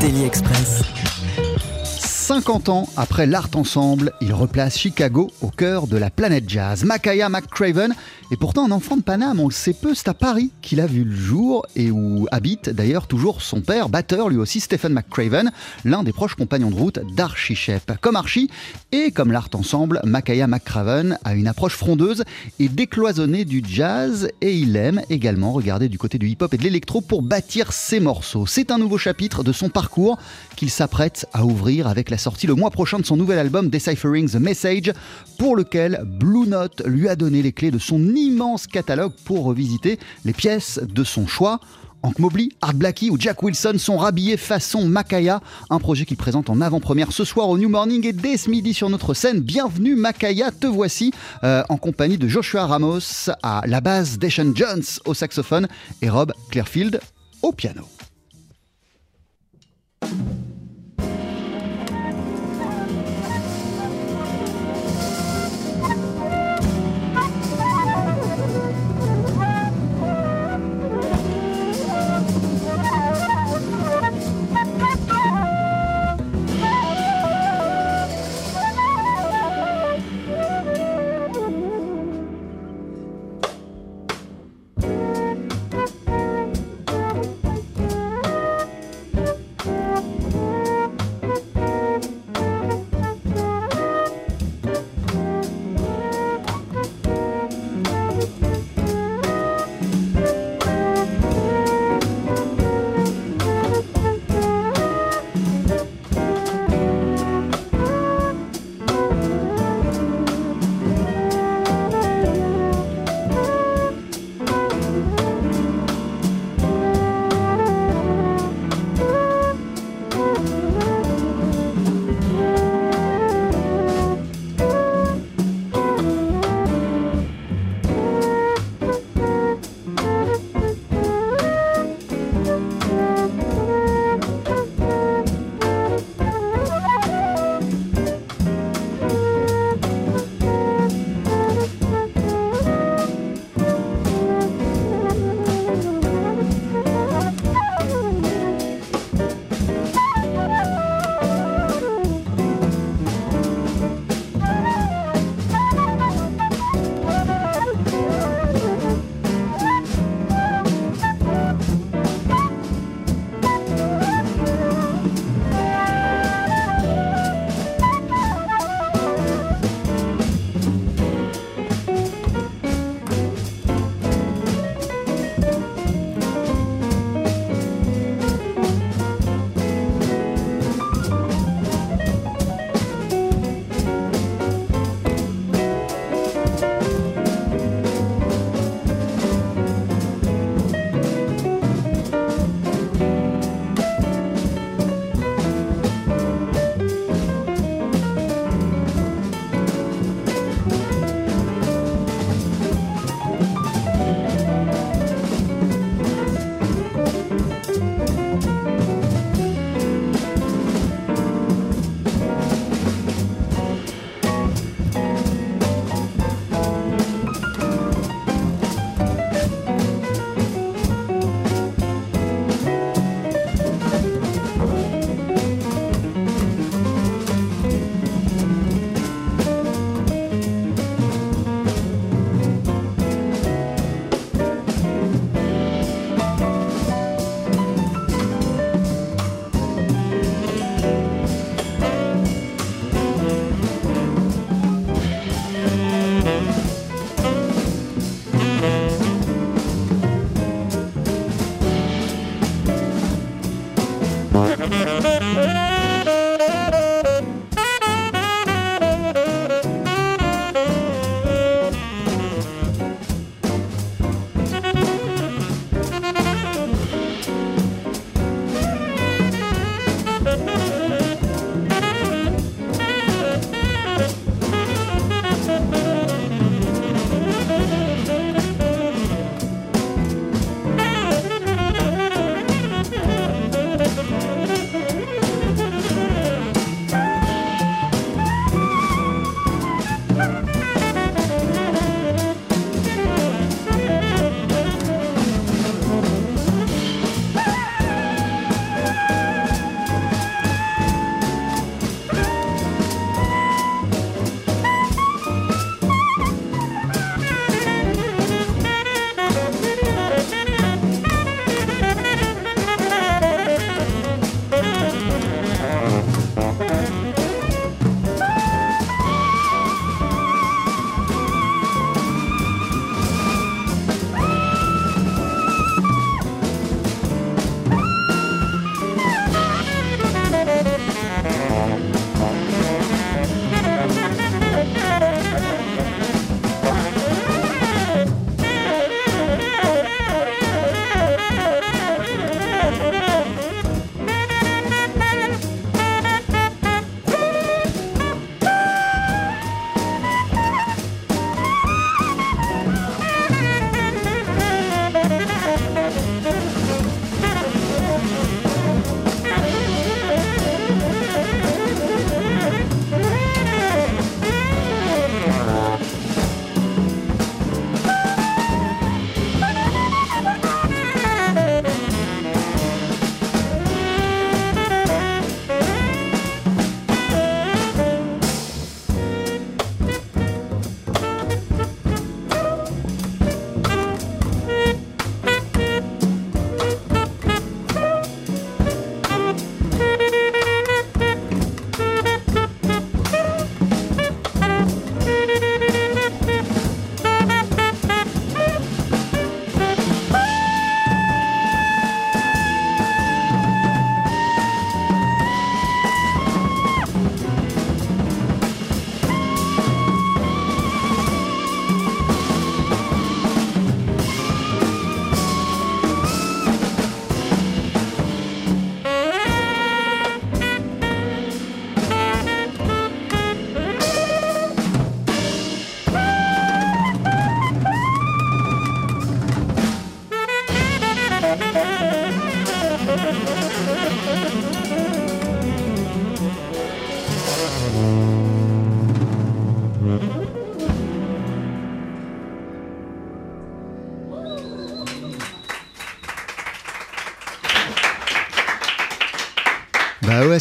Daily Express. 50 ans après l'Art Ensemble, il replace Chicago au cœur de la planète jazz. Makaya McCraven est pourtant un enfant de Paname, on le sait peu, c'est à Paris qu'il a vu le jour et où habite d'ailleurs toujours son père, batteur lui aussi Stephen McCraven, l'un des proches compagnons de route d'Archie Shep. Comme Archie et comme l'Art Ensemble, Makaya McCraven a une approche frondeuse et décloisonnée du jazz et il aime également regarder du côté du hip-hop et de l'électro pour bâtir ses morceaux. C'est un nouveau chapitre de son parcours qu'il s'apprête à ouvrir avec la sortie le mois prochain de son nouvel album Deciphering the Message, pour lequel Blue Note lui a donné les clés de son immense catalogue pour revisiter les pièces de son choix. Hank Mobley, Art Blackie ou Jack Wilson sont rhabillés façon Makaya, un projet qu'il présente en avant-première ce soir au New Morning et dès ce midi sur notre scène. Bienvenue Makaya, te voici euh, en compagnie de Joshua Ramos à la base, Deshaun Jones au saxophone et Rob Clearfield au piano.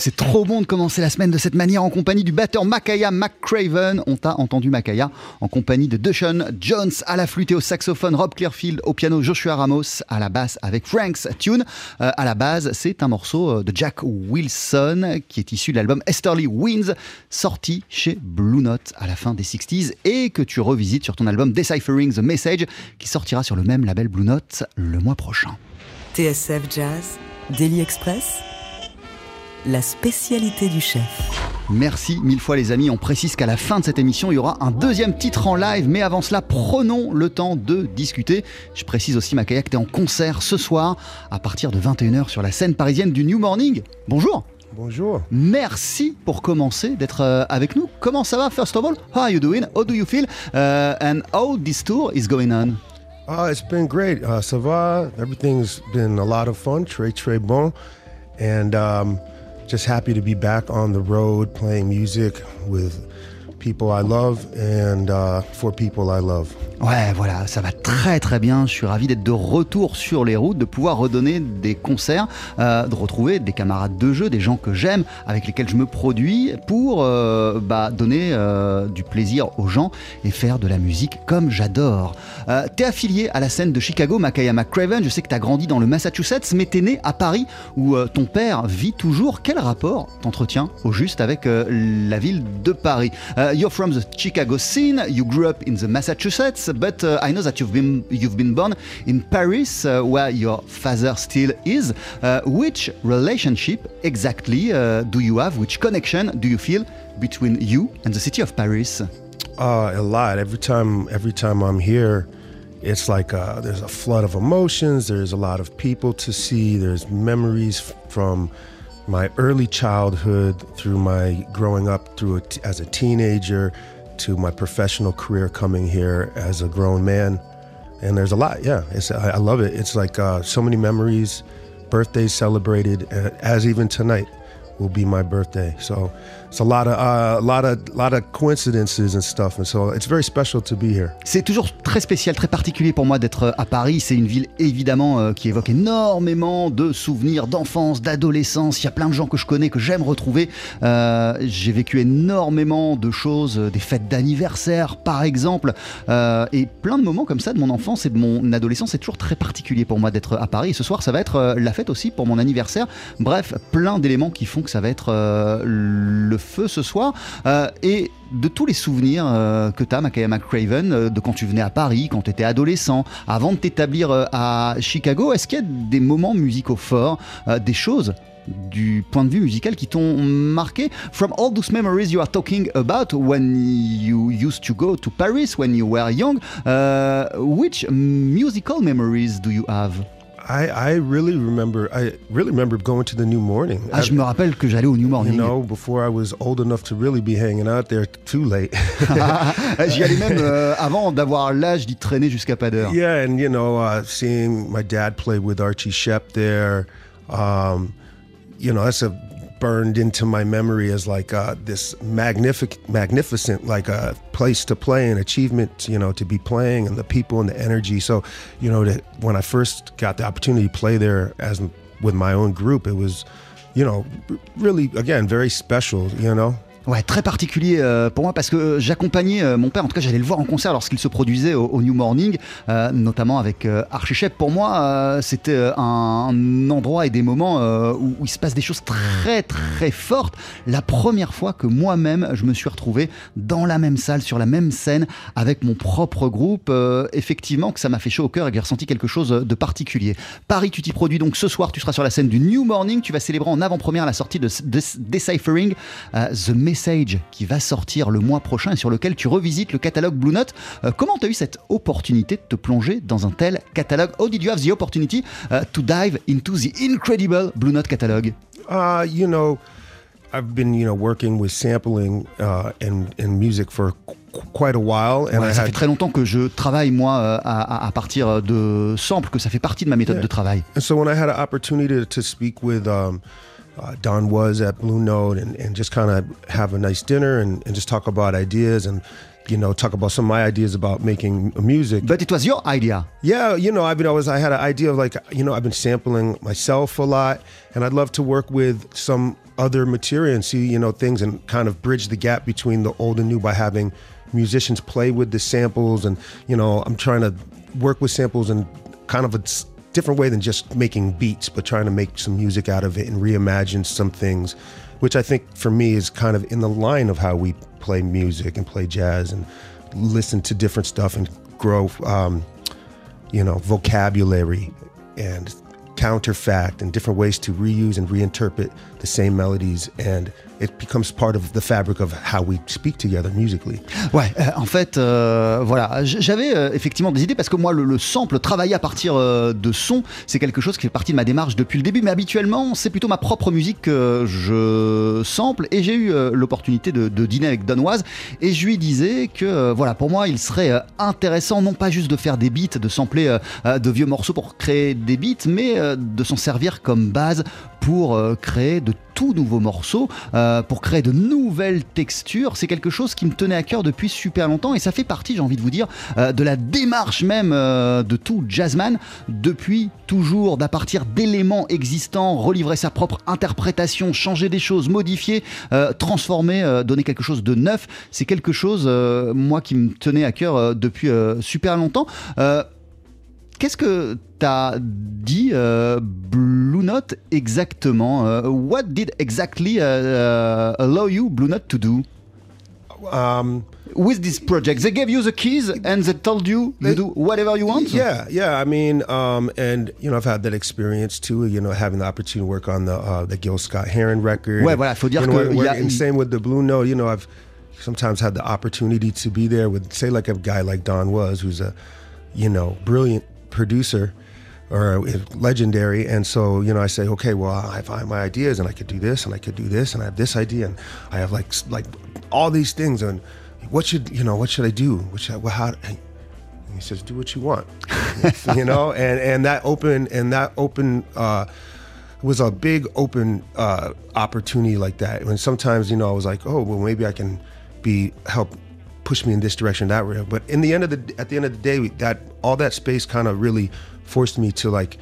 C'est trop bon de commencer la semaine de cette manière en compagnie du batteur Makaya McCraven. On t'a entendu Makaya en compagnie de Dushan Jones à la flûte et au saxophone, Rob Clearfield au piano, Joshua Ramos à la basse avec Frank's Tune. Euh, à la base, c'est un morceau euh, de Jack Wilson qui est issu de l'album Esterly Winds, sorti chez Blue Note à la fin des 60s et que tu revisites sur ton album Deciphering the Message qui sortira sur le même label Blue Note le mois prochain. TSF Jazz, Daily Express, la spécialité du chef. Merci mille fois les amis. On précise qu'à la fin de cette émission, il y aura un deuxième titre en live. Mais avant cela, prenons le temps de discuter. Je précise aussi, Makaya, que tu es en concert ce soir à partir de 21h sur la scène parisienne du New Morning. Bonjour Bonjour. Merci pour commencer d'être euh, avec nous. Comment ça va, first of all? How are you doing? How do you feel? Uh, and how this tour is going on? Uh, it's been great. Uh, ça va. Everything's been a lot of fun. Très, très bon. And um, just happy to be back on the road playing music with people I love and uh, for people I love. Ouais, voilà, ça va très très bien. Je suis ravi d'être de retour sur les routes, de pouvoir redonner des concerts, euh, de retrouver des camarades de jeu, des gens que j'aime, avec lesquels je me produis, pour euh, bah, donner euh, du plaisir aux gens et faire de la musique comme j'adore. T'es affilié à la scène de Chicago, Makaya McCraven. Je sais que t'as grandi dans le Massachusetts, mais t'es né à Paris, où ton père vit toujours. Quel rapport t'entretiens au juste avec la ville de Paris? You're from the Chicago scene. You grew up in the Massachusetts, but uh, I know that you've been you've been born in Paris, uh, where your father still is. Uh, which relationship exactly uh, do you have? Which connection do you feel between you and the city of Paris? Uh, a lot. Every time, every time I'm here, it's like uh, there's a flood of emotions. There's a lot of people to see. There's memories from my early childhood through my growing up through a t- as a teenager to my professional career coming here as a grown man. And there's a lot. Yeah, it's I, I love it. It's like uh, so many memories, birthdays celebrated, uh, as even tonight will be my birthday. So it's a lot of a lot of lot of coincidences and stuff, and so it's very special to be here. C'est toujours très spécial, très particulier pour moi d'être euh, à Paris. C'est une ville évidemment euh, qui évoque énormément de souvenirs d'enfance, d'adolescence. Il y a plein de gens que je connais, que j'aime retrouver. Euh, J'ai vécu énormément de choses, des fêtes d'anniversaire par exemple, et plein de moments comme ça de mon enfance et de mon adolescence. C'est toujours très particulier pour moi d'être à Paris. Et ce soir, ça va être la fête aussi pour mon anniversaire. Bref, plein d'éléments qui font que ça va être euh, le feu ce soir. Euh, et de tous les souvenirs euh, que tu as, Makaya McCraven, euh, de quand tu venais à Paris, quand tu étais adolescent, avant de t'établir euh, à Chicago, est-ce qu'il y a des moments musicaux forts, euh, des choses du point de vue musical qui t'ont marqué? From all those memories you are talking about when you used to go to Paris when you were young, uh, which musical memories do you have? I, I really remember I really remember going to the New Morning. Ah, je me rappelle que j'allais au New Morning. you know, before I was old enough to really be hanging out there too late. J'y allais même euh, avant d'avoir l'âge d'y traîner jusqu'à pas d'heure. yeah, and you know, uh, seeing my dad play with Archie Shep there, um, you know, that's a burned into my memory as like uh, this magnific, magnificent, like a place to play and achievement, you know, to be playing and the people and the energy. So, you know, that when I first got the opportunity to play there as with my own group, it was, you know, really again very special. You know. Ouais, très particulier euh, pour moi parce que euh, j'accompagnais euh, mon père, en tout cas j'allais le voir en concert lorsqu'il se produisait au, New Morning, euh, notamment avec euh, Archie Shepp. Pour moi, c'était un endroit et des moments où, il se passe des choses très très fortes. La première fois que moi-même je me suis retrouvé dans la même salle, sur la même scène, avec mon propre groupe, effectivement que ça m'a fait chaud au cœur et que j'ai ressenti quelque chose de particulier. Paris, tu t'y produis donc ce soir, tu seras sur la scène du New Morning, tu vas célébrer en avant-première la sortie de, de Deciphering The Message qui va sortir le mois prochain et sur lequel tu revisites le catalogue Blue Note. Euh, comment tu as eu cette opportunité de te plonger dans un tel catalogue? How did you have the opportunity uh, to dive into the incredible Blue Note catalogue? Uh, you know, I've been you know working with sampling uh, and and music for qu- quite a while, and Ouais, I Ça had fait très longtemps que je travaille moi euh, à, partir de samples, que ça fait partie de ma méthode Yeah. de travail. And so when I had an opportunity to, to speak with um, uh, Don was at Blue Note and, and just kind of have a nice dinner and, and just talk about ideas and you know talk about some of my ideas about making music. But it was your idea. Yeah, you know, I've been always I had an idea of like you know I've been sampling myself a lot, and I'd love to work with some other material and see you know things and kind of bridge the gap between the old and new by having musicians play with the samples and you know I'm trying to work with samples and kind of a different way than just making beats, but trying to make some music out of it and reimagine some things, which I think for me is kind of in the line of how we play music and play jazz and listen to different stuff and grow, um, you know, vocabulary and counterfact and different ways to reuse and reinterpret the same melodies and it becomes part of the fabric of how we speak together musically. Ouais, euh, en fait, euh, voilà, j'avais euh, effectivement des idées parce que moi, le, le sample, travailler à partir euh, de son, c'est quelque chose qui fait partie de ma démarche depuis le début. Mais habituellement, c'est plutôt ma propre musique que je sample. Et j'ai eu euh, l'opportunité de, de dîner avec Donoise et je lui disais que, euh, voilà, pour moi, il serait intéressant non pas juste de faire des beats, de sampler de vieux morceaux pour créer des beats, mais de s'en servir comme base pour euh, créer de tout nouveaux morceaux, euh, pour créer de nouvelles textures. C'est quelque chose qui me tenait à cœur depuis super longtemps et ça fait partie, j'ai envie de vous dire, euh, de la démarche même de tout jazzman depuis toujours, d'à partir d'éléments existants, relivrer sa propre interprétation, changer des choses, modifier, transformer, donner quelque chose de neuf. C'est quelque chose, moi, qui me tenait à cœur depuis super longtemps. Qu'est-ce que t'as dit euh, Blue Note exactement Euh, What did exactly uh, uh, allow you Blue Note to do? Um, with this project? They gave you the keys and they told you you do whatever you want? Yeah, yeah. I mean, um, and you know, I've had that experience too. You know, having the opportunity to work on the uh, the Gil Scott Heron record. Ouais, voilà, faut dire you know, que a- and same with the Blue Note. You know, I've sometimes had the opportunity to be there with, say, like a guy like Don was, who's a, you know, brilliant producer or legendary. And so, you know, I say, okay, well, I find my ideas, and I could do this, and I could do this, and I have this idea, and I have like like all these things, and what should you know? What should I do? What should I, well, how? And he says, do what you want, you know, and and that open and that open. uh was a big open uh, opportunity like that. And sometimes you know I was like, oh well, maybe I can be help push me in this direction, that way. But in the end of the at the end of the day, that all that space kind of really forced me to like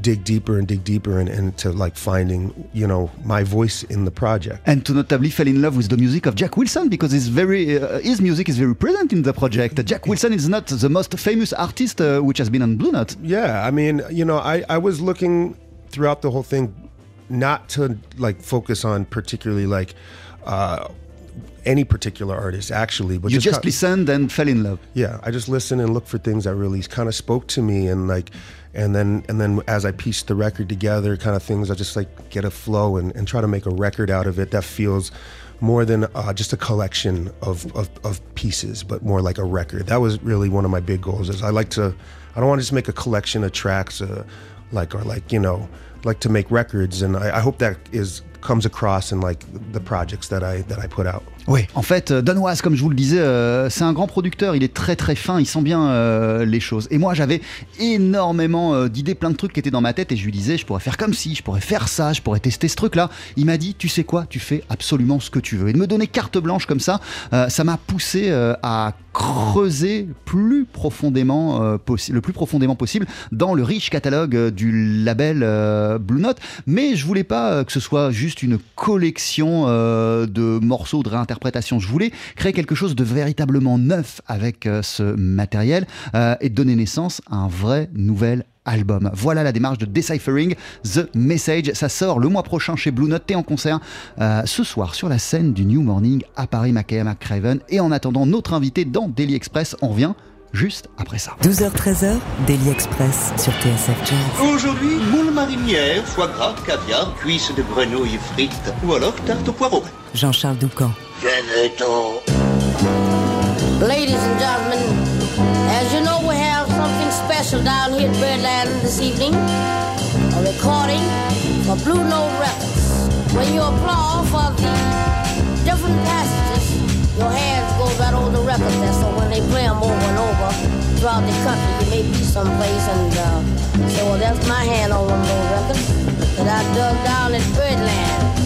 dig deeper and dig deeper and, and to like finding you know my voice in the project. And to notably fell in love with the music of Jack Wilson because his very uh, his music is very present in the project. Jack Wilson is not the most famous artist uh, which has been on Blue Note. Yeah, I mean, you know, I, I was looking throughout the whole thing not to like focus on particularly like uh, any particular artist actually, but You just kind- listened and fell in love. yeah, I just listened and looked for things that really kind of spoke to me and like and then and then as I pieced the record together, kind of things I just like get a flow and, and try to make a record out of it that feels more than uh, just a collection of, of, of pieces, but more like a record. That was really one of my big goals. Is I like to, I don't want to just make a collection of tracks, uh, like or like you know, like to make records, and I, I hope that is comes across in like the projects that I that I put out. Oui, en fait, euh, Was, comme je vous le disais, euh, c'est un grand producteur, il est très très fin, il sent bien euh, les choses. Et moi, j'avais énormément d'idées, plein de trucs qui étaient dans ma tête, et je lui disais, je pourrais faire comme ci, je pourrais faire ça, je pourrais tester ce truc-là. Il m'a dit, tu sais quoi, tu fais absolument ce que tu veux. Et de me donner carte blanche comme ça, ça m'a poussé à creuser plus profondément, le plus profondément possible dans le riche catalogue du label Blue Note. Mais je voulais pas que ce soit juste une collection de morceaux de réinterprétation. Je voulais créer quelque chose de véritablement neuf avec euh, ce matériel euh, et donner naissance à un vrai nouvel album. Voilà la démarche de Deciphering The Message. Ça sort le mois prochain chez Blue Note et en concert euh, ce soir sur la scène du New Morning à Paris, Makaya McCraven. Et en attendant notre invité dans Daily Express, on revient juste après ça. 12h-13h, Daily Express sur TSF Jazz. Aujourd'hui, moule marinière, foie gras, caviar, cuisses de grenouille frites ou alors tarte au poireau. Jean-Charles Doucan. Ladies and gentlemen, as you know, we have something special down here at Birdland this evening. A recording for Blue Note Records. When you applaud for the different passages, your hands go right over the record there. So when they play them over and over throughout the country, you may be someplace and uh, say, well, that's my hand on one of those records. that I dug down at Birdland.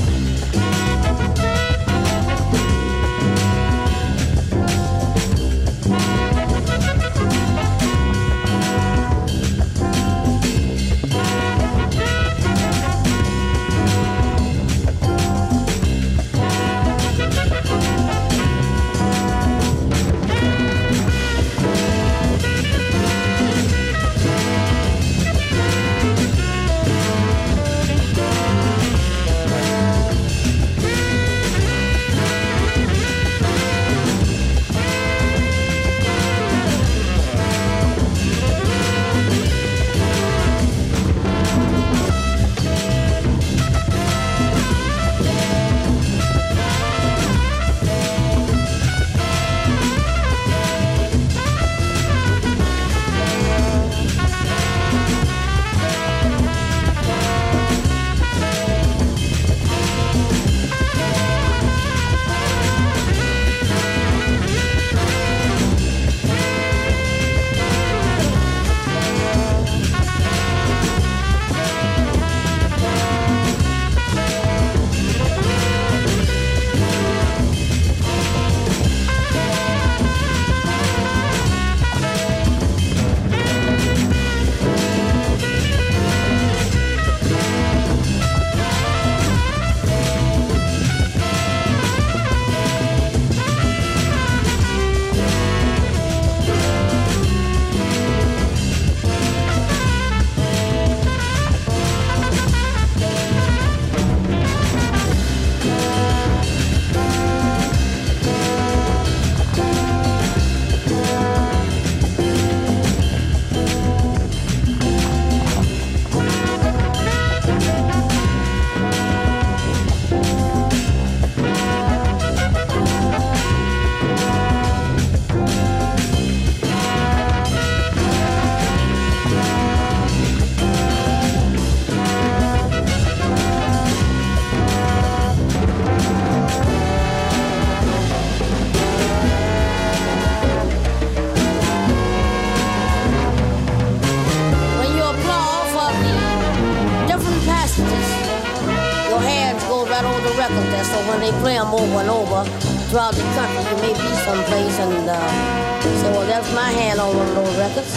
Throughout the country, you may be someplace and uh, say, well, that's my hand on one of those records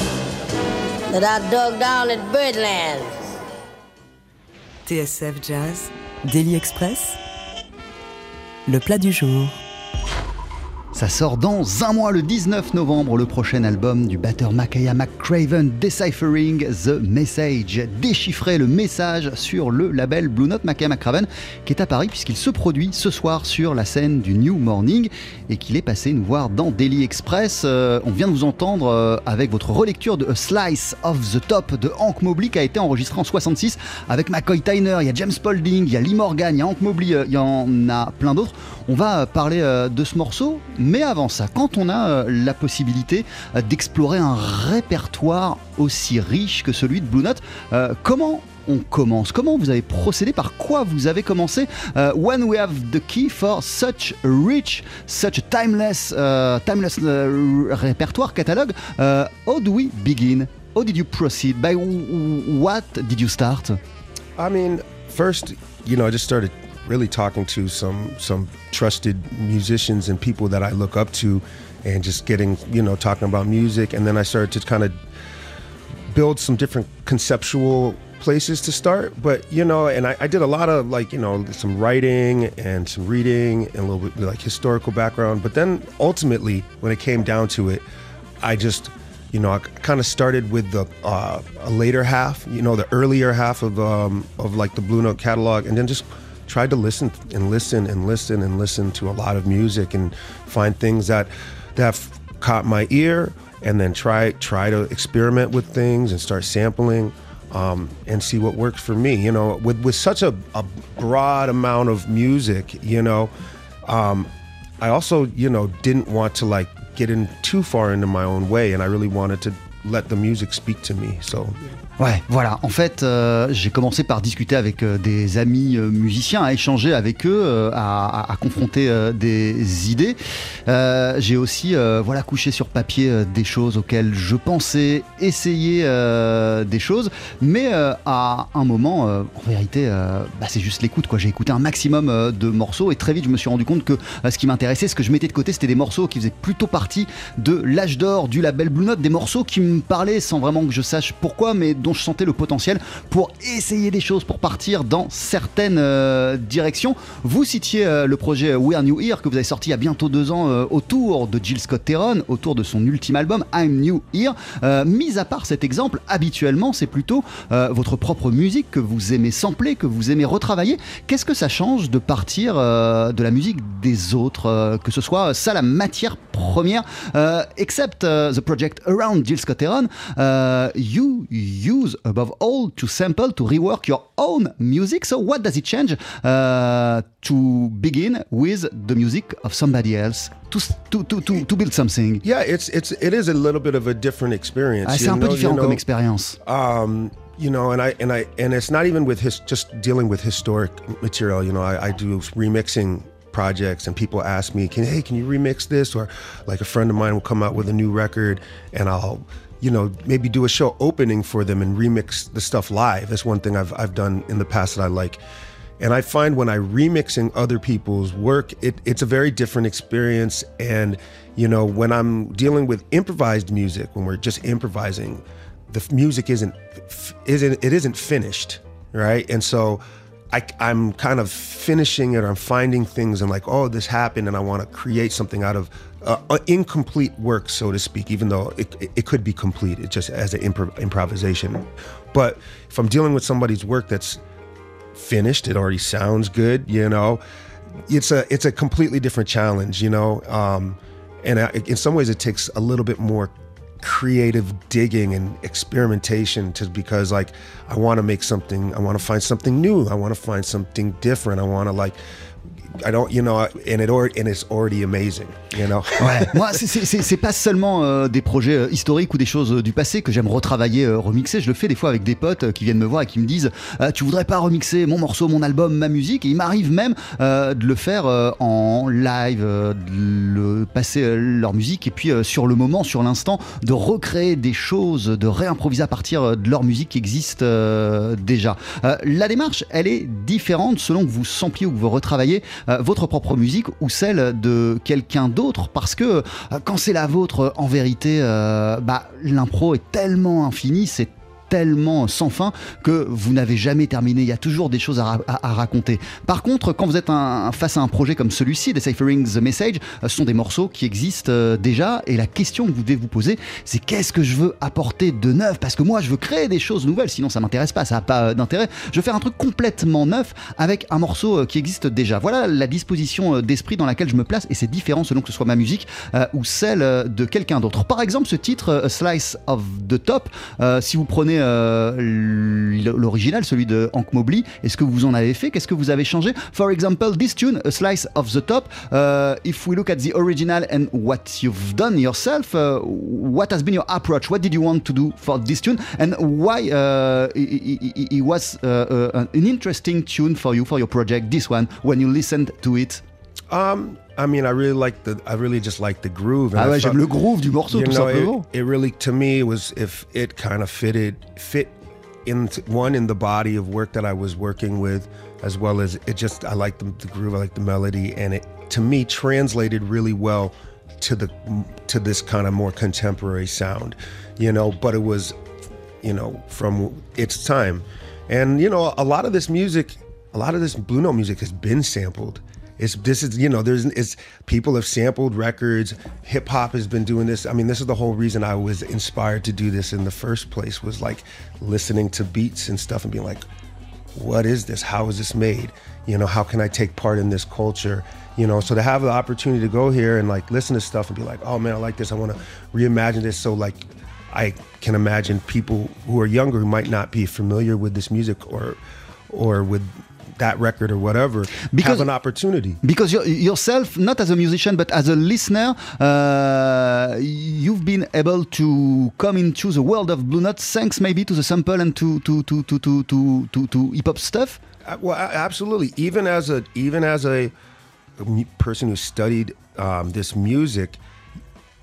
that I dug down at Birdland. TSF Jazz, Daily Express, le plat du jour. Ça sort dans un mois, le 19 novembre, le prochain album du batteur Makaya McCraven, Deciphering the Message. Déchiffrer le message sur le label Blue Note Makaya McCraven, qui est à Paris puisqu'il se produit ce soir sur la scène du New Morning et qu'il est passé nous voir dans Daily Express. Euh, on vient de vous entendre euh, avec votre relecture de A Slice of the Top de Hank Mobley qui a été enregistré en 66 avec McCoy Tyner, il y a James Spaulding, il y a Lee Morgan, il y a Hank Mobley, euh, il y en a plein d'autres. On va parler de ce morceau, mais avant ça, quand on a euh, la possibilité euh, d'explorer un répertoire aussi riche que celui de Blue Note, euh, comment on commence? Comment vous avez procédé? Par quoi vous avez commencé? When we have the key for such a rich, such a timeless, uh, timeless répertoire catalogue, how do we begin? How did you proceed? By what did you start? I mean, first, you know, I just started really talking to some some trusted musicians and people that I look up to, and just getting, you know, talking about music, and then I started to kind of build some different conceptual places to start. But you know, and I, I did a lot of like, you know, some writing and some reading and a little bit like historical background. But then ultimately, when it came down to it, I just you know, I kind of started with the uh, a later half, you know, the earlier half of um, of like the Blue Note catalog, and then just tried to listen and listen and listen and listen to a lot of music and find things that that caught my ear, and then try try to experiment with things and start sampling. Um, and see what works for me. You know, with with such a, a broad amount of music, you know, um, I also, you know, didn't want to like get in too far into my own way, and I really wanted to let the music speak to me. So, Ouais, voilà. En fait, euh, j'ai commencé par discuter avec euh, des amis euh, musiciens, à échanger avec eux, à, confronter des idées. J'ai aussi, voilà, couché sur papier des choses auxquelles je pensais, essayer euh, des choses, mais à un moment, en vérité, bah, c'est juste l'écoute. Quoi, j'ai écouté un maximum de morceaux et très vite, je me suis rendu compte que ce qui m'intéressait, ce que je mettais de côté, c'était des morceaux qui faisaient plutôt partie de l'âge d'or du label Blue Note, des morceaux qui me parlaient sans vraiment que je sache pourquoi, mais je sentais le potentiel pour essayer des choses, pour partir dans certaines euh, directions. Vous citiez euh, le projet We're New Here que vous avez sorti il y a bientôt deux ans euh, autour de Jill Scott Theron, autour de son ultime album I'm New Here. Mis à part cet exemple, habituellement c'est plutôt votre propre musique que vous aimez sampler, que vous aimez retravailler. Qu'est-ce que ça change de partir de la musique des autres, que ce soit ça la matière première, except the project around Jill Scott Heron, uh, you above all to sample to rework your own music. So what does it change uh, to begin with the music of somebody else to to to to, build something? Yeah, it's it's it is a little bit of a different experience. Ah, c'est you un peu know- différent you comme expérience. um, you know, and I and I and it's not even with his just dealing with historic material. You know, I, I do remixing projects, and people ask me, "Can hey, can you remix this?" Or like a friend of mine will come out with a new record, and I'll you know maybe do a show opening for them and remix the stuff live. That's one thing I've I've done in the past that I like. And I find when I remixing other people's work, it, it's a very different experience. And you know, when I'm dealing with improvised music, when we're just improvising, the music isn't isn't it isn't finished, right? And so I, I'm kind of finishing it. Or I'm finding things and like, oh, this happened, and I want to create something out of uh, uh, incomplete work, so to speak. Even though it, it, could be complete, it just as an impro- improvisation. But if I'm dealing with somebody's work that's finished, it already sounds good, you know, it's a it's a completely different challenge, you know. Um, and I, in some ways, it takes a little bit more creative digging and experimentation to because like I want to make something I want to find something new I want to find something different I want to like I don't you know and amazing you know? Ouais, moi, c'est- pas seulement euh, des projets euh, historiques ou des choses euh, du passé que j'aime retravailler, remixer. Je le fais des fois avec des potes qui viennent me voir et qui me disent Tu voudrais pas remixer mon morceau, mon album, ma musique? Et il m'arrive même de le faire en live, de passer leur musique et puis sur le moment, sur l'instant, de recréer des choses, de réimproviser à partir de leur musique qui existe déjà. La démarche, elle est différente selon que vous sampliez ou que vous retravaillez votre propre musique ou celle de quelqu'un d'autre. Parce que euh, quand c'est la vôtre, euh, en vérité, euh, bah, l'impro est tellement infini, c'est tellement sans fin que vous n'avez jamais terminé. Il y a toujours des choses à, ra- à- à raconter. Par contre, quand vous êtes face à un projet comme celui-ci, Deciphering the Message, euh, ce sont des morceaux qui existent euh, déjà. Et la question que vous devez vous poser, c'est qu'est-ce que je veux apporter de neuf? Parce que moi, je veux créer des choses nouvelles, sinon ça m'intéresse pas, ça n'a pas euh, d'intérêt. Je veux faire un truc complètement neuf avec un morceau qui existe déjà. Voilà la disposition d'esprit dans laquelle je me place et c'est différent selon que ce soit ma musique ou celle de quelqu'un d'autre. Par exemple, ce titre, A Slice of the Top, si vous prenez l'original, celui de Hank Mobley, est-ce que vous en avez fait? Qu'est-ce que vous avez changé? For example, this tune, A Slice of the Top, uh, if we look at the original and what you've done yourself, uh, what has been your approach? What did you want to do for this tune? And why uh, it was uh, uh, an interesting tune for you, for your project, this one, when you listened to it? Um, I mean, I really like the. I really just like the groove. and Ah I ouais, j'aime le groove du morceau, tout know, it- simplement. It, really, to me, was if it kind of fitted fit in one in the body of work that I was working with, as well as it just. I like the, the groove. I like the melody, and it to me translated really well to the to this kind of more contemporary sound, you know. But it was, you know, from its time, and you know, a lot of this music, a lot of this Blue Note music has been sampled. It's this is you know there's it's people have sampled records. Hip hop has been doing this. I mean, this is the whole reason I was inspired to do this in the first place was like listening to beats and stuff and being like, what is this? How is this made? You know, how can I take part in this culture? You know, so to have the opportunity to go here and like listen to stuff and be like, oh man, I like this. I want to reimagine this. So like, I can imagine people who are younger who might not be familiar with this music or, or with that record or whatever Because- have an opportunity. Because yourself, not as a musician but as a listener, uh, you've been able to come into the world of Blue Note thanks maybe to the sample and to to to to to to, to, to hip hop stuff. Uh, Well, absolutely. Even as a even as a, a person who studied um, this music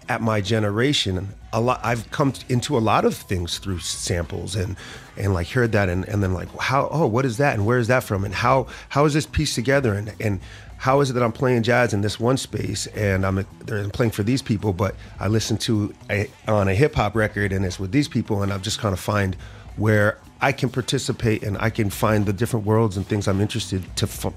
at my generation, a lot I've come into a lot of things through samples and and like heard that and, and then like how oh what is that and where is that from and how how is this pieced together and and how is it that I'm playing jazz in this one space and I'm, I'm playing for these people, but I listen to a, on a hip hop record and it's with these people and I'm just kind of find where I can participate and I can find the different worlds and things I'm interested to f-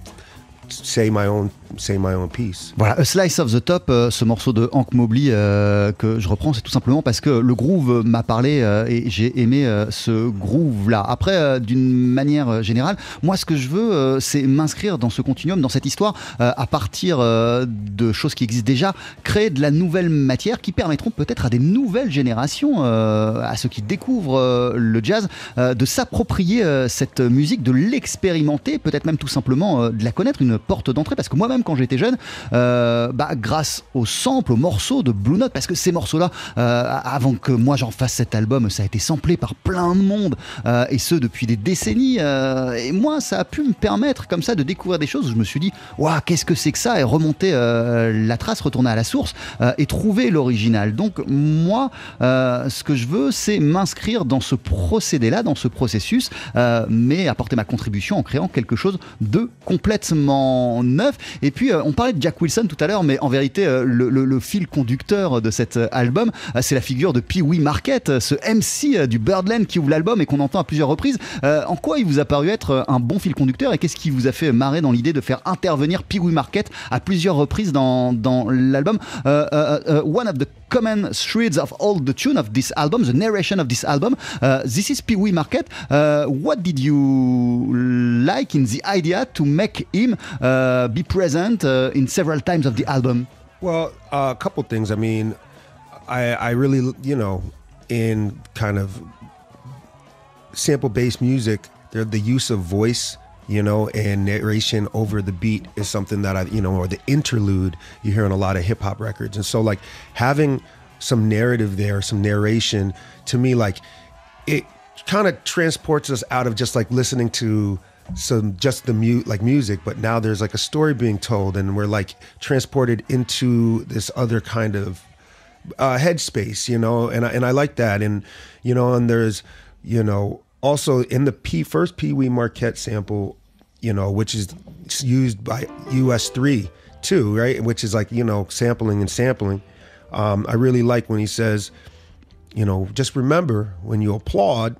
say my own say my own piece. Voilà, A Slice of the Top, euh, ce morceau de Hank Mobley euh, que je reprends, c'est tout simplement parce que le groove m'a parlé euh, et j'ai aimé ce groove-là. Après, d'une manière générale, moi, ce que je veux, c'est m'inscrire dans ce continuum, dans cette histoire, à partir de choses qui existent déjà, créer de la nouvelle matière qui permettront peut-être à des nouvelles générations, à ceux qui découvrent le jazz, de s'approprier cette musique, de l'expérimenter, peut-être même tout simplement de la connaître, porte d'entrée. Parce que moi-même, quand j'étais jeune, euh, bah, grâce aux samples, aux morceaux de Blue Note, parce que ces morceaux-là, euh, avant que moi j'en fasse cet album, ça a été samplé par plein de monde, euh, et ce depuis des décennies. et moi, ça a pu me permettre comme ça de découvrir des choses où je me suis dit, waouh, qu'est-ce que c'est que ça Et remonter la trace, retourner à la source et trouver l'original. Donc moi, ce que je veux, c'est m'inscrire dans ce procédé-là, dans ce processus, mais apporter ma contribution en créant quelque chose de complètement Et puis, euh, on parlait de Jack Wilson tout à l'heure, mais en vérité, euh, le, le- le fil conducteur de cet euh, album, c'est la figure de Pee Wee Market, ce MC du Birdland qui ouvre l'album et qu'on entend à plusieurs reprises. En quoi il vous a paru être un bon fil conducteur et qu'est-ce qui vous a fait marrer dans l'idée de faire intervenir Pee Wee Market à plusieurs reprises dans, dans l'album? One of the common threads of all the tune of this album, the narration of this album, uh, this is Pee Wee Market. Uh, what did you like in the idea to make him be present uh, in several times of the album? Well, uh, a couple things. I mean, I I really you know in kind of sample based music, the the use of voice, you know, and narration over the beat is something that I you know, or the interlude you hear on a lot of hip hop records, and so like having some narrative there, some narration, to me like it kind of transports us out of just like listening to some just the mute like music but now there's like a story being told and we're like transported into this other kind of uh, headspace, you know, and I, and I like that, and you know, and there's, you know, also in the P first Pee Wee Marquette sample, you know, which is used by US three too, right, which is like you know sampling and sampling. Um, I really like when he says, you know, just remember when you applaud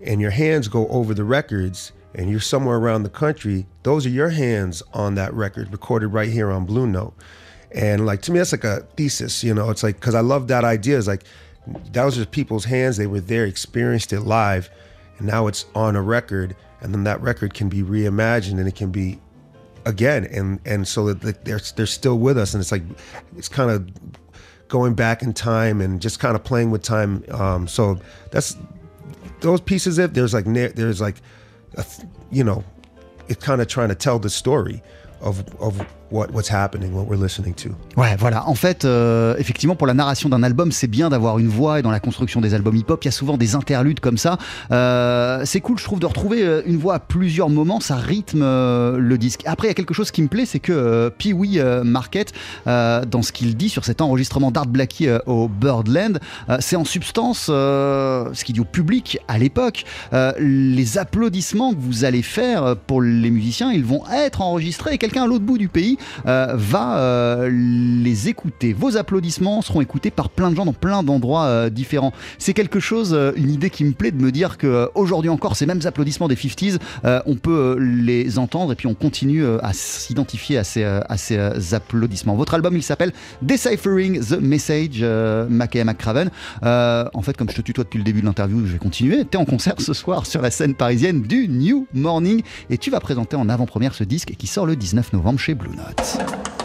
and your hands go over the records and you're somewhere around the country, those are your hands on that record recorded right here on Blue Note. And like to me, that's like a thesis, you know. It's like because I love that idea. It's like that was just people's hands; they were there, experienced it live, and now it's on a record, and then that record can be reimagined and it can be again, and and so that they're they're still with us, and it's like it's kind of going back in time and just kind of playing with time. Um, so that's those pieces. If there's like there's like, you know, it's kind of trying to tell the story of of what what's happening, what we're listening to. Ouais, voilà. En fait, euh, effectivement, pour la narration d'un album, c'est bien d'avoir une voix et dans la construction des albums hip-hop, il y a souvent des interludes comme ça. Euh, c'est cool, je trouve, de retrouver euh, une voix à plusieurs moments, ça rythme le disque. Après, il y a quelque chose qui me plaît, c'est que Pee Wee Market, dans ce qu'il dit sur cet enregistrement d'Art Blackie au Birdland, c'est en substance ce qu'il dit au public à l'époque. Les applaudissements que vous allez faire pour les musiciens, ils vont être enregistrés et quelqu'un à l'autre bout du pays euh, va euh, les écouter. Vos applaudissements seront écoutés par plein de gens dans plein d'endroits euh, différents. C'est quelque chose, une idée qui me plaît de me dire que aujourd'hui encore, ces mêmes applaudissements des 50s, euh, on peut les entendre et puis on continue à s'identifier à ces, à ces applaudissements. Votre album, il s'appelle Deciphering the Message, Mackay McCraven. Euh, en fait, comme je te tutoie depuis le début de l'interview, je vais continuer. Tu es en concert ce soir sur la scène parisienne du New Morning et tu vas présenter en avant-première ce disque qui sort le 19 novembre chez Blue Note. Nuts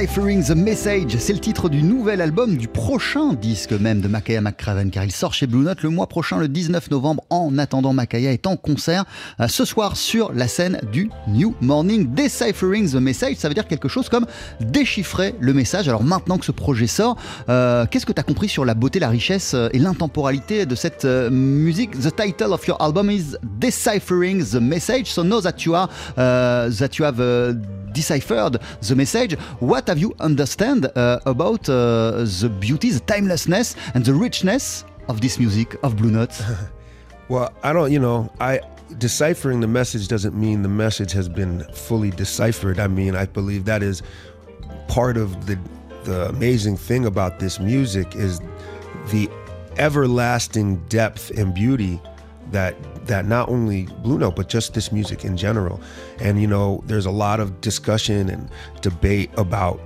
Deciphering the Message, c'est le titre du nouvel album, du prochain disque même de Makaya McCraven, car il sort chez Blue Note le mois prochain, le 19 novembre. En attendant, Makaya est en concert euh, ce soir sur la scène du New Morning. Deciphering the Message, ça veut dire quelque chose comme déchiffrer le message. Alors maintenant que ce projet sort, euh, qu'est-ce que tu as compris sur la beauté, la richesse euh, et l'intemporalité de cette musique? The title of your album is Deciphering the Message, so know that you are, that you have deciphered the message. What have you understand uh, about uh, the beauty, the timelessness, and the richness of this music of Blue Note? well, I don't, you know, I deciphering the message doesn't mean the message has been fully deciphered. I mean, I believe that is part of the the amazing thing about this music is the everlasting depth and beauty that that not only Blue Note but just this music in general. And you know, there's a lot of discussion and debate about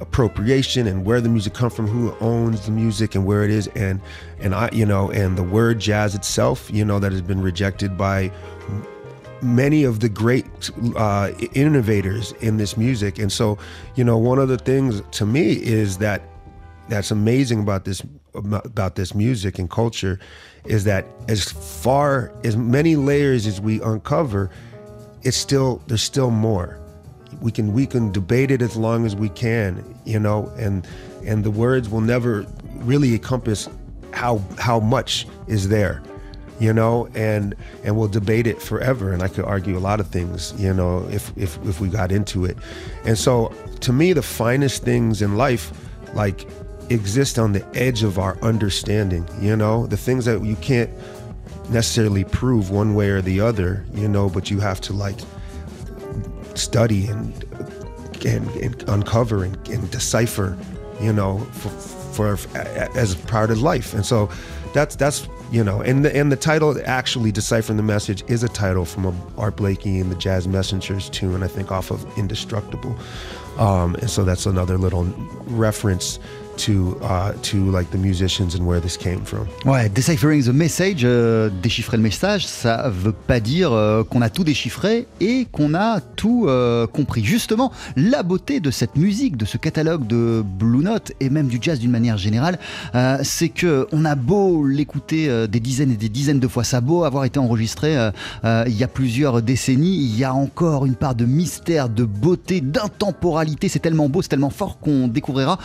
appropriation and where the music come from, who owns the music and where it is, and and I, you know, and the word jazz itself, you know, that has been rejected by many of the great uh, innovators in this music. And so, you know, one of the things to me is that that's amazing about this about this music and culture is that as far as many layers as we uncover, it's still there's still more. We can we can debate it as long as we can, you know, and and the words will never really encompass how how much is there you know and and we'll debate it forever and i could argue a lot of things you know if if if we got into it and so to me the finest things in life like exist on the edge of our understanding, you know, the things that you can't necessarily prove one way or the other, you know, but you have to like study and and, and uncover and, and, decipher, you know, for, for as part of life. And so that's that's you know, and the and the title actually deciphering the message is a title from Art Blakey and the Jazz Messengers tune, I think off of Indestructible. Um, and so that's another little reference to uh, to like the musicians and where this came from. Ouais, deciphering the message, euh, déchiffrer le message, ça veut pas dire euh, qu'on a tout déchiffré et qu'on a tout euh, compris. Justement, la beauté de cette musique, de ce catalogue de Blue Note et même du jazz d'une manière générale, c'est que on a beau l'écouter des dizaines et des dizaines de fois, ça a beau avoir été enregistré il y a plusieurs décennies, il y a encore une part de mystère, de beauté, d'intemporalité. C'est tellement beau, c'est tellement fort qu'on découvrira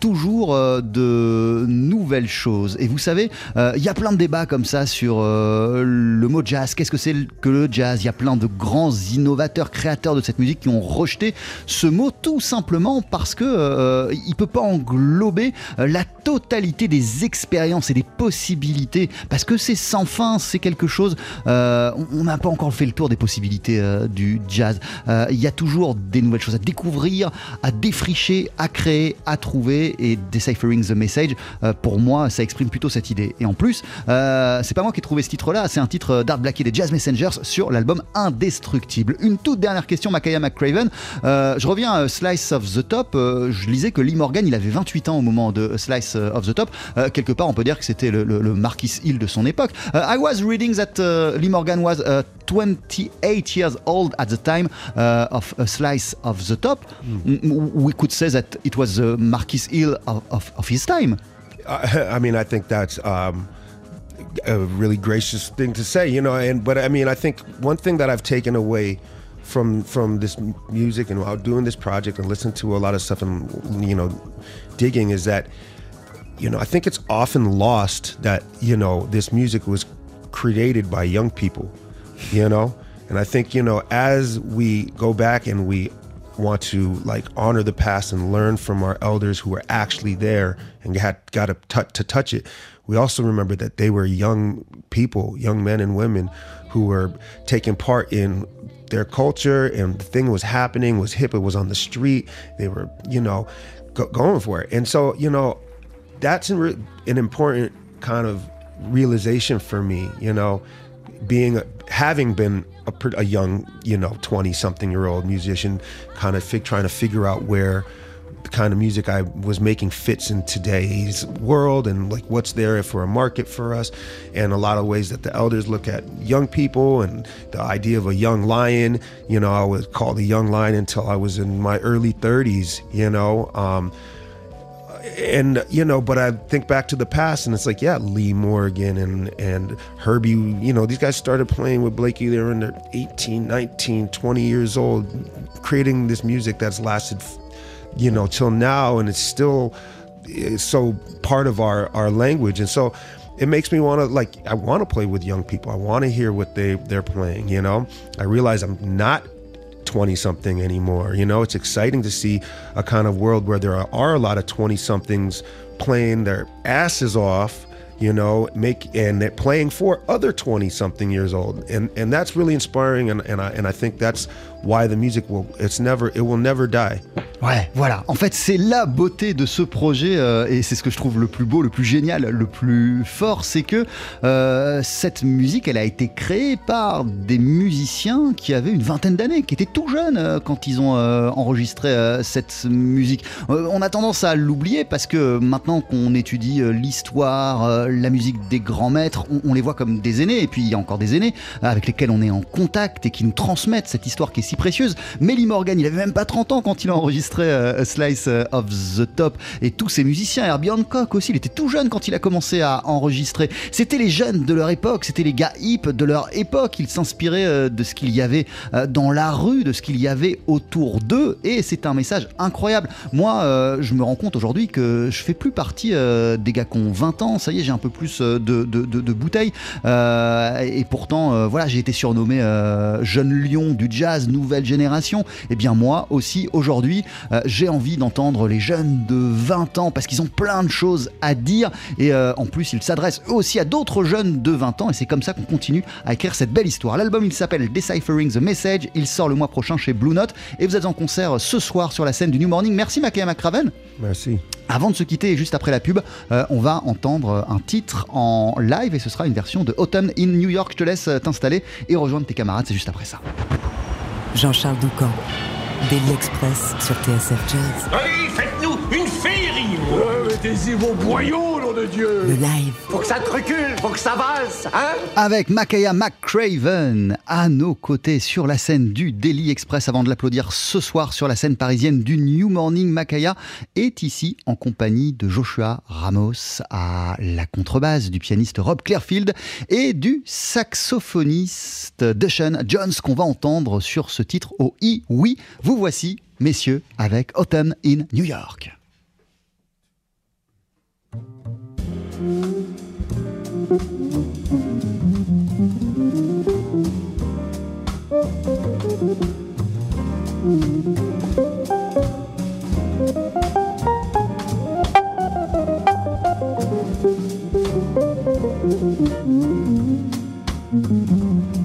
toujours euh, de nouvelles choses. Et vous savez, euh, il y a plein de débats comme ça sur euh, le mot jazz. Qu'est-ce que c'est que le jazz? Il y a plein de grands innovateurs, créateurs de cette musique qui ont rejeté ce mot tout simplement parce que il peut pas englober la totalité des expériences et des possibilités. Parce que c'est sans fin, c'est quelque chose. on n'a pas encore fait le tour des possibilités du jazz. Il y a toujours des nouvelles choses à découvrir, à défricher, à créer, à trouver. Et Deciphering the Message, euh, pour moi, ça exprime plutôt cette idée. Et en plus, euh, c'est pas moi qui ai trouvé ce titre-là, c'est un titre d'Art Blakey des Jazz Messengers sur l'album Indestructible. Une toute dernière question, Makaya McCraven. Euh, je reviens à Slice of the Top. je lisais que Lee Morgan, il avait 28 ans au moment de Slice of the Top. quelque part, on peut dire que c'était le, Marquis Hill de son époque. I was reading that Lee Morgan was 28 years old at the time of a Slice of the Top. Mm. We could say that it was the Marquis Hill of, of, his time. I, I, mean, I think that's um, a really gracious thing to say, you know. And but I mean, I think one thing that I've taken away from from this music and while doing this project and listening to a lot of stuff and you know digging is that you know I think it's often lost that you know this music was created by young people, you know. And I think you know as we go back and we want to like honor the past and learn from our elders who were actually there and had got to, t- to touch it. We also remember that they were young people, young men and women who were taking part in their culture and the thing was happening was hip it was on the street they were you know go- going for it and so you know that's an, an important kind of realization for me you know being having been a, a young, you know, 20 something year old musician, kind of fig, trying to figure out where the kind of music I was making fits in today's world and like what's there for a market for us, and a lot of ways that the elders look at young people and the idea of a young lion. You know, I was called a young lion until I was in my early 30s. You know. Um, and you know, but I think back to the past, and it's like, yeah, Lee Morgan and and Herbie, you know, these guys started playing with Blakey. They were in their 18, 19, 20 years old, creating this music that's lasted, you know, till now, and it's still it's so part of our our language, and so it makes me want to like I want to play with young people. I want to hear what they they're playing. You know, I realize I'm not 20 something anymore. You know, it's exciting to see a kind of world where there are, a lot of 20 somethings playing their asses off you know make and they're playing for other 20 something years old and and that's really inspiring and, and I and I think that's why the music will it's never it will never die Ouais, voilà. En fait, c'est la beauté de ce projet euh, et c'est ce que je trouve le plus beau, le plus génial, le plus fort, c'est que euh, cette musique, elle a été créée par des musiciens qui avaient une vingtaine d'années, qui étaient tout jeunes euh, quand ils ont euh, enregistré euh, cette musique. Euh, on a tendance à l'oublier parce que maintenant qu'on étudie l'histoire, la musique des grands maîtres, on, on les voit comme des aînés et puis il y a encore des aînés avec lesquels on est en contact et qui nous transmettent cette histoire qui est si précieuse. Melly Morgan, il avait même pas 30 ans quand il a enregistré euh, A Slice euh, of the Top et tous ces musiciens. Herbie Hancock aussi, il était tout jeune quand il a commencé à enregistrer. C'était les jeunes de leur époque, c'était les gars hip de leur époque. Ils s'inspiraient euh, de ce qu'il y avait dans la rue, de ce qu'il y avait autour d'eux et c'est un message incroyable. Moi, je me rends compte aujourd'hui que je fais plus partie des gars qui ont 20 ans. Ça y est, j'ai un peu plus de, de, bouteilles. Et pourtant, voilà, j'ai été surnommé jeune lion du jazz, nouvelle génération. Et bien moi aussi, aujourd'hui, euh, j'ai envie d'entendre les jeunes de 20 ans parce qu'ils ont plein de choses à dire. Et euh, en plus, ils s'adressent eux aussi à d'autres jeunes de 20 ans. Et c'est comme ça qu'on continue à écrire cette belle histoire. L'album, il s'appelle Deciphering the Message. Il sort le mois prochain chez Blue Note. Et vous êtes en concert ce soir sur la scène du New Morning. Merci Makaya McCraven. merci Avant de se quitter et juste après la pub, euh, on va entendre un titre en live et ce sera une version de Autumn in New York. Je te laisse t'installer et rejoindre tes camarades, c'est juste après ça. Jean-Charles Doucan, Daily Express sur TSF Jazz. Allez, faites-nous une féerie Mettez-y vos boyaux, nom de Dieu Le live. Faut que ça te recule, faut que ça valse, hein? Avec Makaya McCraven à nos côtés sur la scène du Daily Express avant de l'applaudir ce soir sur la scène parisienne du New Morning. Makaya est ici en compagnie de Joshua Ramos à la contrebasse, du pianiste Rob Clearfield et du saxophoniste Dushan Jones qu'on va entendre sur ce titre au I. Oui, vous voici, messieurs, avec Autumn in New York. Thank Mm-hmm.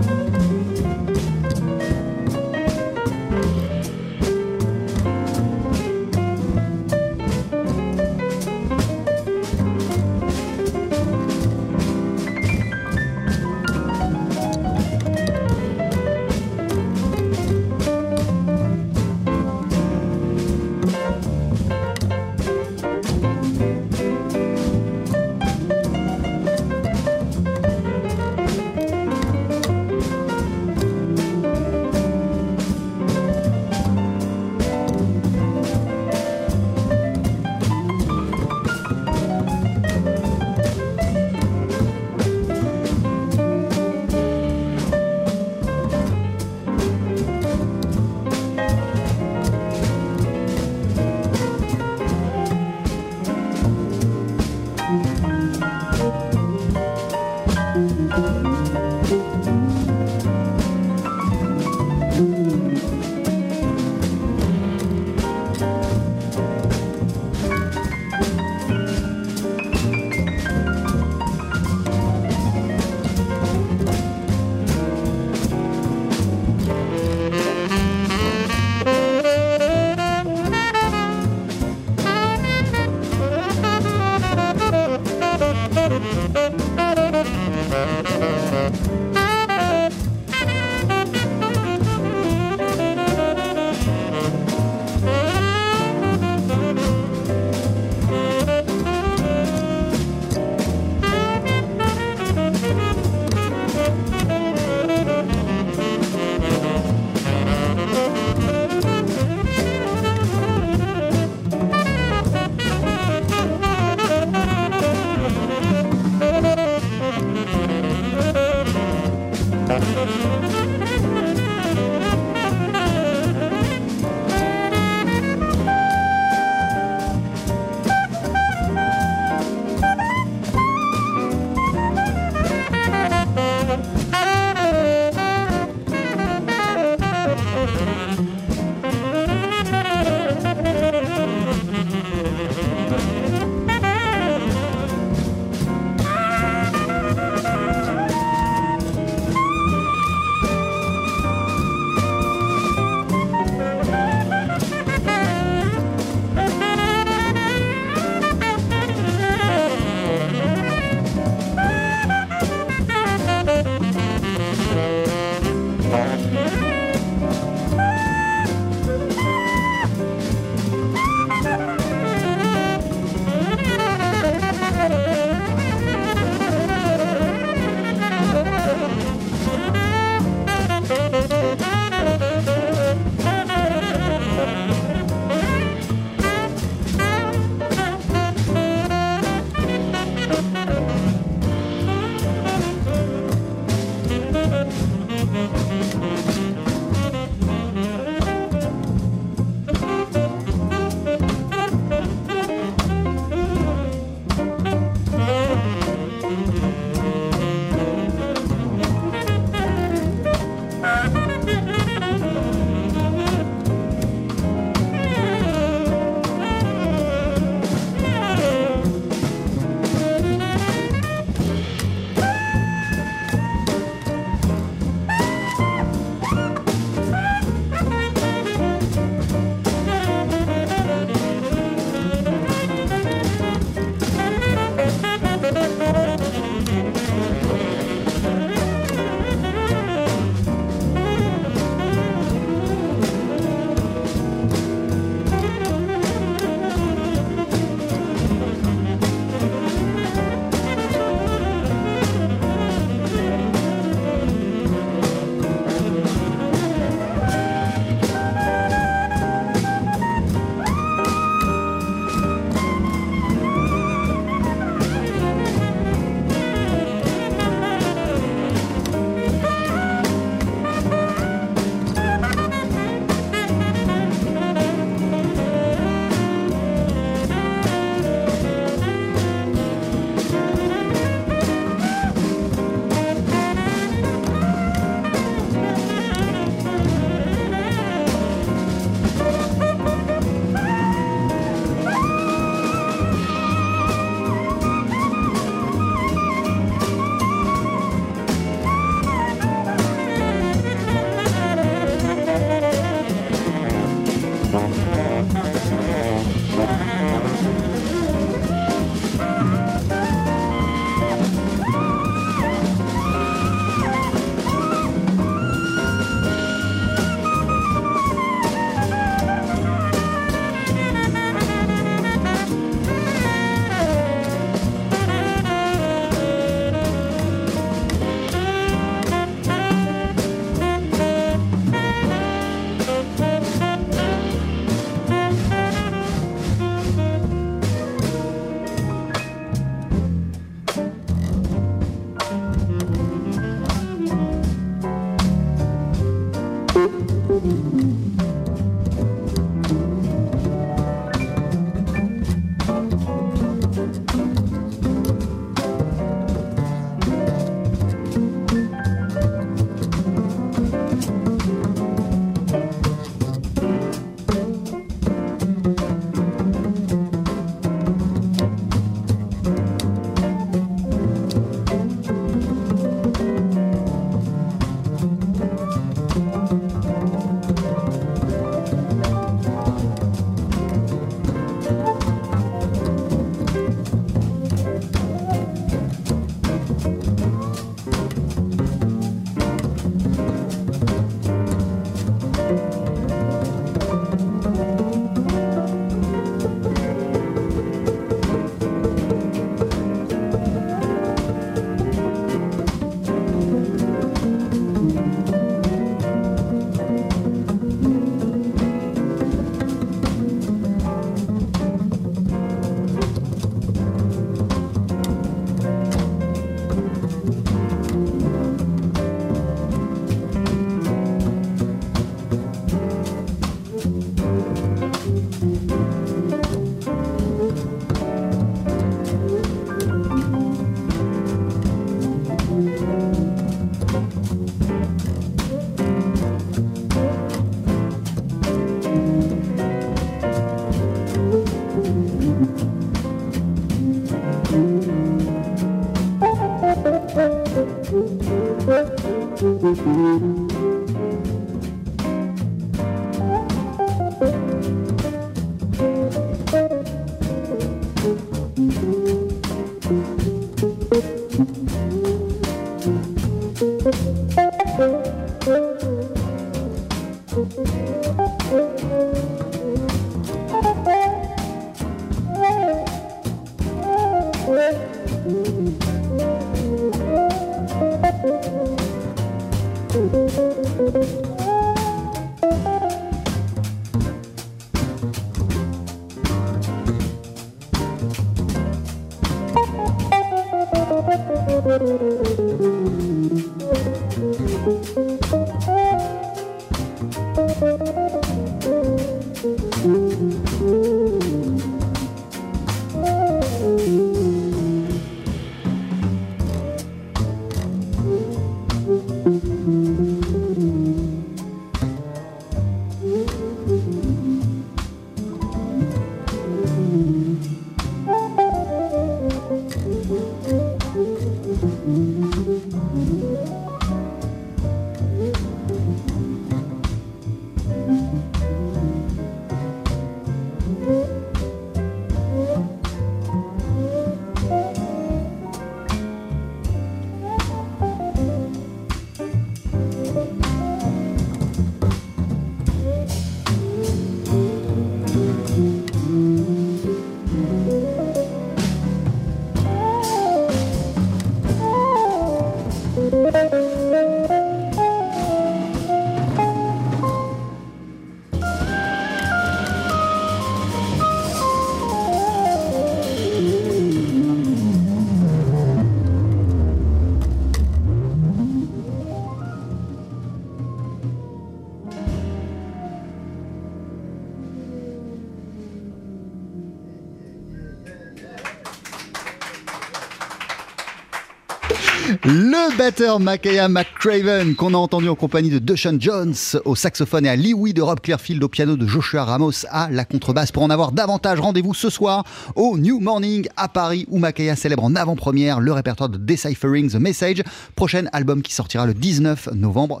Batteur Makaya McCraven, qu'on a entendu en compagnie de Dushan Jones au saxophone et à Lee de Rob Clearfield au piano de Joshua Ramos à la contrebasse. Pour en avoir davantage, rendez-vous ce soir au New Morning à Paris où Makaya célèbre en avant-première le répertoire de Deciphering the Message, prochain album qui sortira le 19 novembre.